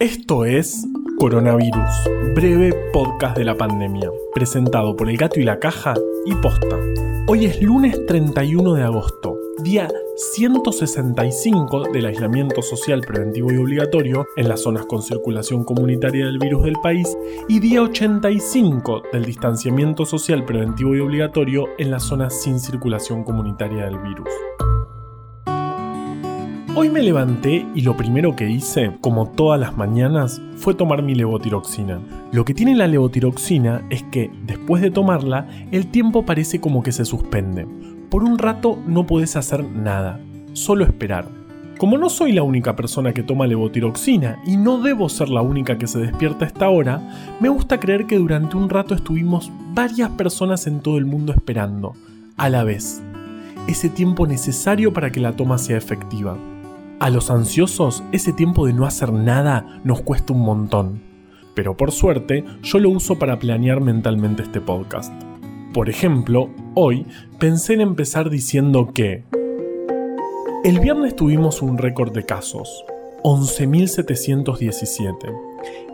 Esto es Coronavirus, breve podcast de la pandemia, presentado por El Gato y la Caja y Posta. Hoy es lunes 31 de agosto, día 165 del aislamiento social preventivo y obligatorio en las zonas con circulación comunitaria del virus del país y día 85 del distanciamiento social preventivo y obligatorio en las zonas sin circulación comunitaria del virus. Hoy me levanté y lo primero que hice, como todas las mañanas, fue tomar mi levotiroxina. Lo que tiene la levotiroxina es que, después de tomarla, el tiempo parece como que se suspende. Por un rato no puedes hacer nada, solo esperar. Como no soy la única persona que toma levotiroxina y no debo ser la única que se despierta a esta hora, me gusta creer que durante un rato estuvimos varias personas en todo el mundo esperando, a la vez. Ese tiempo necesario para que la toma sea efectiva. A los ansiosos, ese tiempo de no hacer nada nos cuesta un montón. Pero por suerte, yo lo uso para planear mentalmente este podcast. Por ejemplo, hoy pensé en empezar diciendo que... El viernes tuvimos un récord de casos, 11.717.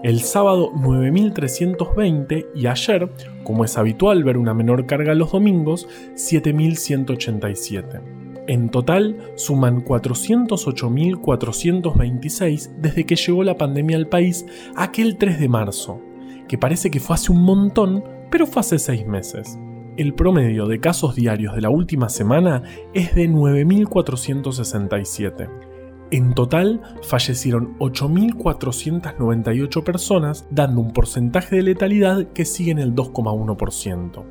El sábado 9.320 y ayer, como es habitual ver una menor carga los domingos, 7.187. En total, suman 408.426 desde que llegó la pandemia al país aquel 3 de marzo, que parece que fue hace un montón, pero fue hace 6 meses. El promedio de casos diarios de la última semana es de 9.467. En total, fallecieron 8.498 personas, dando un porcentaje de letalidad que sigue en el 2,1%.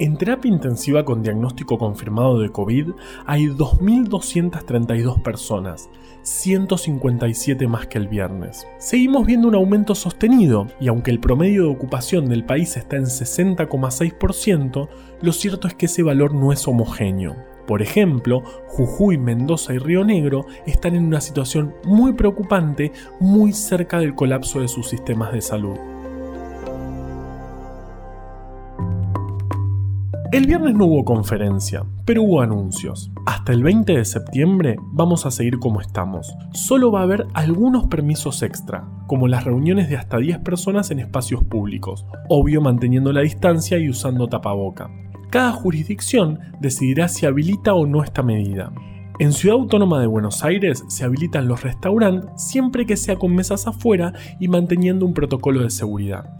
En terapia intensiva con diagnóstico confirmado de COVID hay 2.232 personas, 157 más que el viernes. Seguimos viendo un aumento sostenido y aunque el promedio de ocupación del país está en 60,6%, lo cierto es que ese valor no es homogéneo. Por ejemplo, Jujuy, Mendoza y Río Negro están en una situación muy preocupante, muy cerca del colapso de sus sistemas de salud. El viernes no hubo conferencia, pero hubo anuncios. Hasta el 20 de septiembre vamos a seguir como estamos. Solo va a haber algunos permisos extra, como las reuniones de hasta 10 personas en espacios públicos, obvio manteniendo la distancia y usando tapaboca. Cada jurisdicción decidirá si habilita o no esta medida. En Ciudad Autónoma de Buenos Aires se habilitan los restaurantes siempre que sea con mesas afuera y manteniendo un protocolo de seguridad.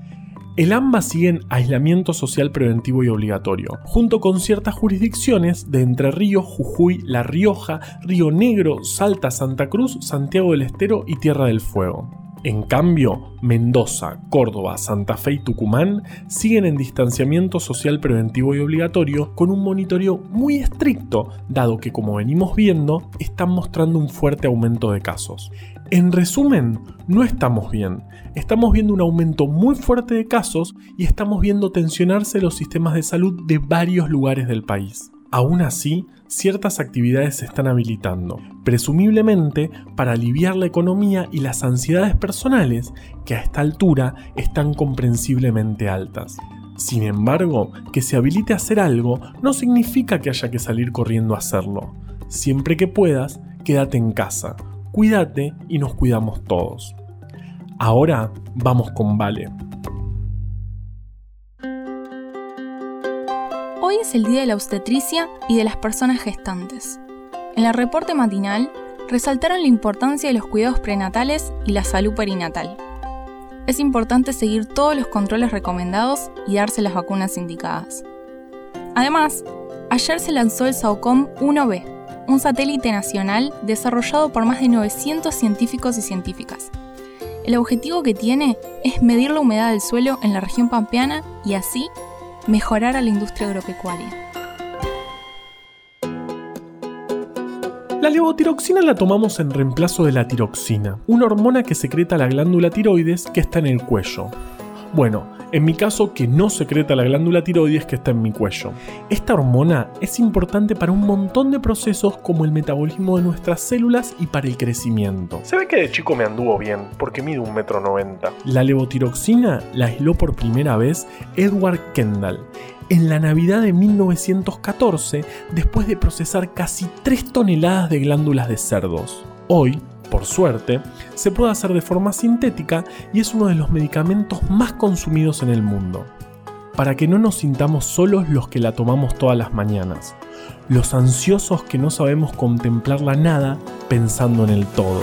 El AMBA sigue en aislamiento social preventivo y obligatorio, junto con ciertas jurisdicciones de Entre Ríos, Jujuy, La Rioja, Río Negro, Salta, Santa Cruz, Santiago del Estero y Tierra del Fuego. En cambio, Mendoza, Córdoba, Santa Fe y Tucumán siguen en distanciamiento social preventivo y obligatorio con un monitoreo muy estricto, dado que como venimos viendo, están mostrando un fuerte aumento de casos. En resumen, no estamos bien. Estamos viendo un aumento muy fuerte de casos y estamos viendo tensionarse los sistemas de salud de varios lugares del país. Aún así, ciertas actividades se están habilitando, presumiblemente para aliviar la economía y las ansiedades personales que a esta altura están comprensiblemente altas. Sin embargo, que se habilite a hacer algo no significa que haya que salir corriendo a hacerlo. Siempre que puedas, quédate en casa cuídate y nos cuidamos todos. Ahora vamos con Vale. Hoy es el Día de la Obstetricia y de las personas gestantes. En el reporte matinal resaltaron la importancia de los cuidados prenatales y la salud perinatal. Es importante seguir todos los controles recomendados y darse las vacunas indicadas. Además, ayer se lanzó el SAOCOM 1B, un satélite nacional desarrollado por más de 900 científicos y científicas. El objetivo que tiene es medir la humedad del suelo en la región pampeana y así mejorar a la industria agropecuaria. La levotiroxina la tomamos en reemplazo de la tiroxina, una hormona que secreta la glándula tiroides que está en el cuello. Bueno, en mi caso que no secreta la glándula tiroides que está en mi cuello. Esta hormona es importante para un montón de procesos como el metabolismo de nuestras células y para el crecimiento. Se ve que de chico me anduvo bien, porque mide un metro noventa. La levotiroxina la aisló por primera vez Edward Kendall en la Navidad de 1914 después de procesar casi 3 toneladas de glándulas de cerdos. Hoy, por suerte, se puede hacer de forma sintética y es uno de los medicamentos más consumidos en el mundo. Para que no nos sintamos solos los que la tomamos todas las mañanas, los ansiosos que no sabemos contemplar la nada pensando en el todo.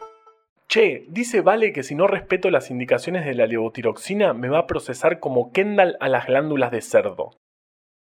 Che, dice Vale que si no respeto las indicaciones de la levotiroxina me va a procesar como Kendall a las glándulas de cerdo.